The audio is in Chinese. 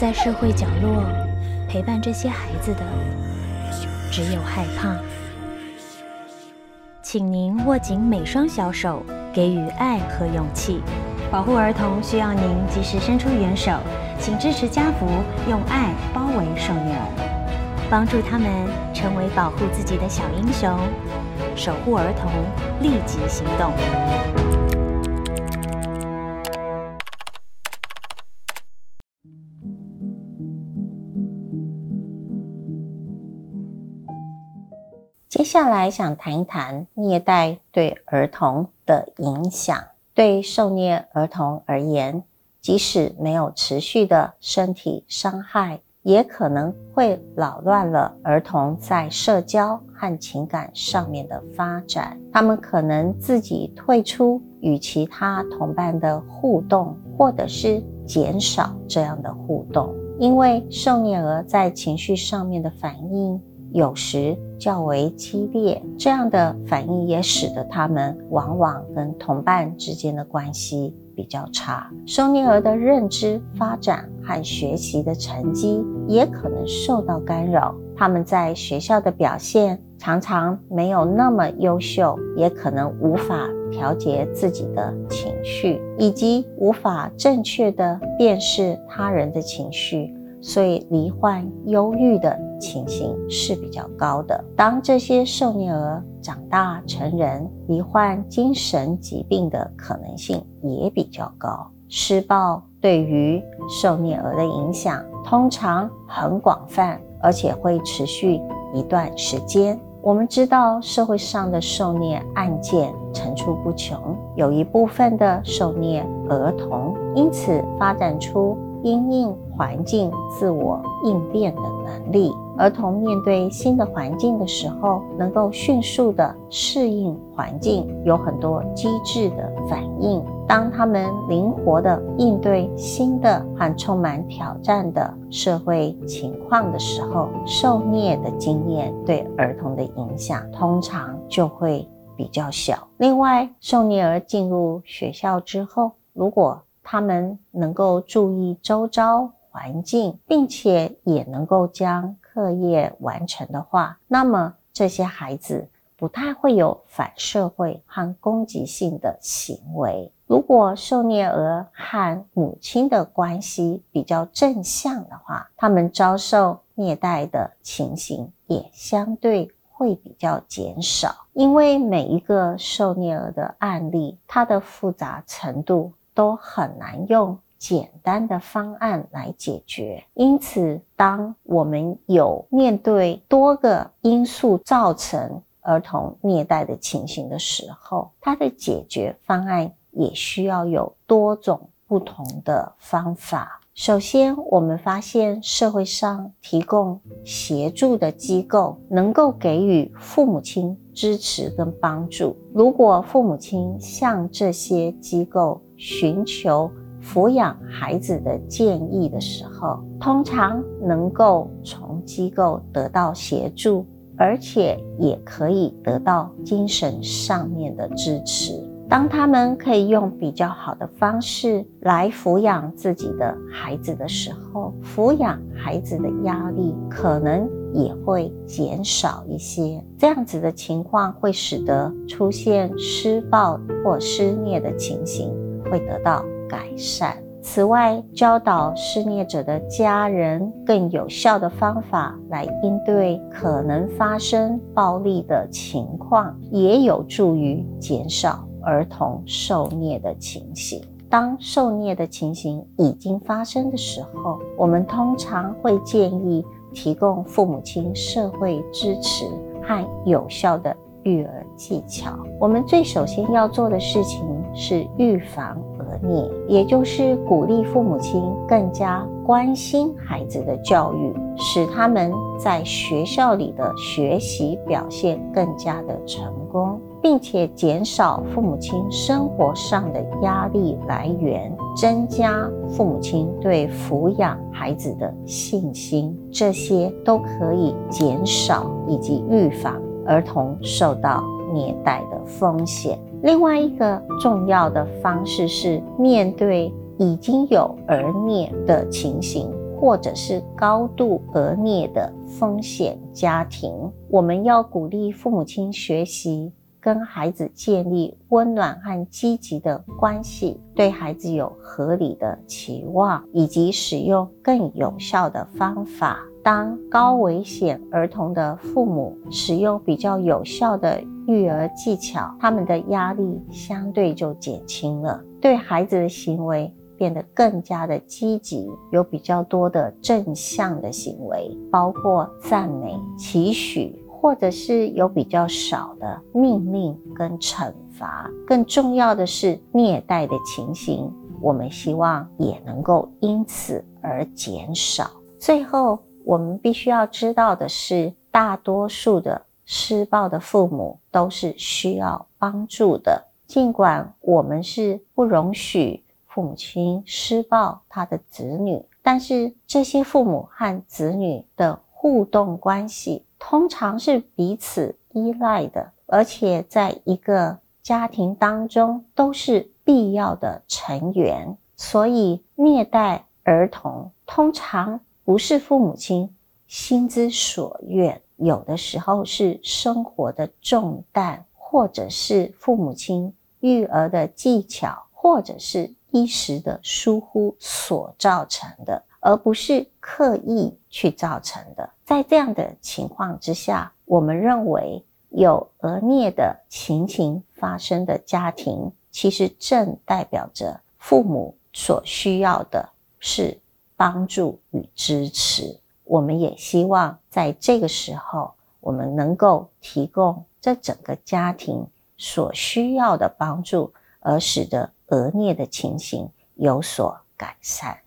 在社会角落陪伴这些孩子的，只有害怕。请您握紧每双小手，给予爱和勇气。保护儿童需要您及时伸出援手，请支持家福用爱包围受虐儿，帮助他们成为保护自己的小英雄，守护儿童，立即行动。接下来想谈一谈虐待对儿童的影响。对受虐儿童而言，即使没有持续的身体伤害，也可能会扰乱了儿童在社交和情感上面的发展。他们可能自己退出与其他同伴的互动，或者是减少这样的互动，因为受虐儿在情绪上面的反应。有时较为激烈，这样的反应也使得他们往往跟同伴之间的关系比较差。受虐儿的认知发展和学习的成绩也可能受到干扰，他们在学校的表现常常没有那么优秀，也可能无法调节自己的情绪，以及无法正确的辨识他人的情绪。所以，罹患忧郁的情形是比较高的。当这些受虐儿长大成人，罹患精神疾病的可能性也比较高。施暴对于受虐儿的影响通常很广泛，而且会持续一段时间。我们知道，社会上的受虐案件层出不穷，有一部分的受虐儿童因此发展出。因应环境自我应变的能力，儿童面对新的环境的时候，能够迅速的适应环境，有很多机智的反应。当他们灵活的应对新的和充满挑战的社会情况的时候，受虐的经验对儿童的影响通常就会比较小。另外，受虐儿进入学校之后，如果他们能够注意周遭环境，并且也能够将课业完成的话，那么这些孩子不太会有反社会和攻击性的行为。如果受虐儿和母亲的关系比较正向的话，他们遭受虐待的情形也相对会比较减少。因为每一个受虐儿的案例，它的复杂程度。都很难用简单的方案来解决，因此，当我们有面对多个因素造成儿童虐待的情形的时候，它的解决方案也需要有多种不同的方法。首先，我们发现社会上提供协助的机构能够给予父母亲支持跟帮助。如果父母亲向这些机构寻求抚养孩子的建议的时候，通常能够从机构得到协助，而且也可以得到精神上面的支持。当他们可以用比较好的方式来抚养自己的孩子的时候，抚养孩子的压力可能也会减少一些。这样子的情况会使得出现施暴或施虐的情形会得到改善。此外，教导施虐者的家人更有效的方法来应对可能发生暴力的情况，也有助于减少。儿童受虐的情形，当受虐的情形已经发生的时候，我们通常会建议提供父母亲社会支持和有效的育儿技巧。我们最首先要做的事情是预防你，也就是鼓励父母亲更加关心孩子的教育，使他们在学校里的学习表现更加的成功。并且减少父母亲生活上的压力来源，增加父母亲对抚养孩子的信心，这些都可以减少以及预防儿童受到虐待的风险。另外一个重要的方式是，面对已经有儿虐的情形。或者是高度讹虐的风险家庭。我们要鼓励父母亲学习。跟孩子建立温暖和积极的关系，对孩子有合理的期望，以及使用更有效的方法。当高危险儿童的父母使用比较有效的育儿技巧，他们的压力相对就减轻了，对孩子的行为变得更加的积极，有比较多的正向的行为，包括赞美、期许。或者是有比较少的命令跟惩罚，更重要的是虐待的情形，我们希望也能够因此而减少。最后，我们必须要知道的是，大多数的施暴的父母都是需要帮助的。尽管我们是不容许父母亲施暴他的子女，但是这些父母和子女的互动关系。通常是彼此依赖的，而且在一个家庭当中都是必要的成员。所以，虐待儿童通常不是父母亲心之所愿，有的时候是生活的重担，或者是父母亲育儿的技巧，或者是一时的疏忽所造成的。而不是刻意去造成的。在这样的情况之下，我们认为有讹孽的情形发生的家庭，其实正代表着父母所需要的是帮助与支持。我们也希望在这个时候，我们能够提供这整个家庭所需要的帮助，而使得额颞的情形有所改善。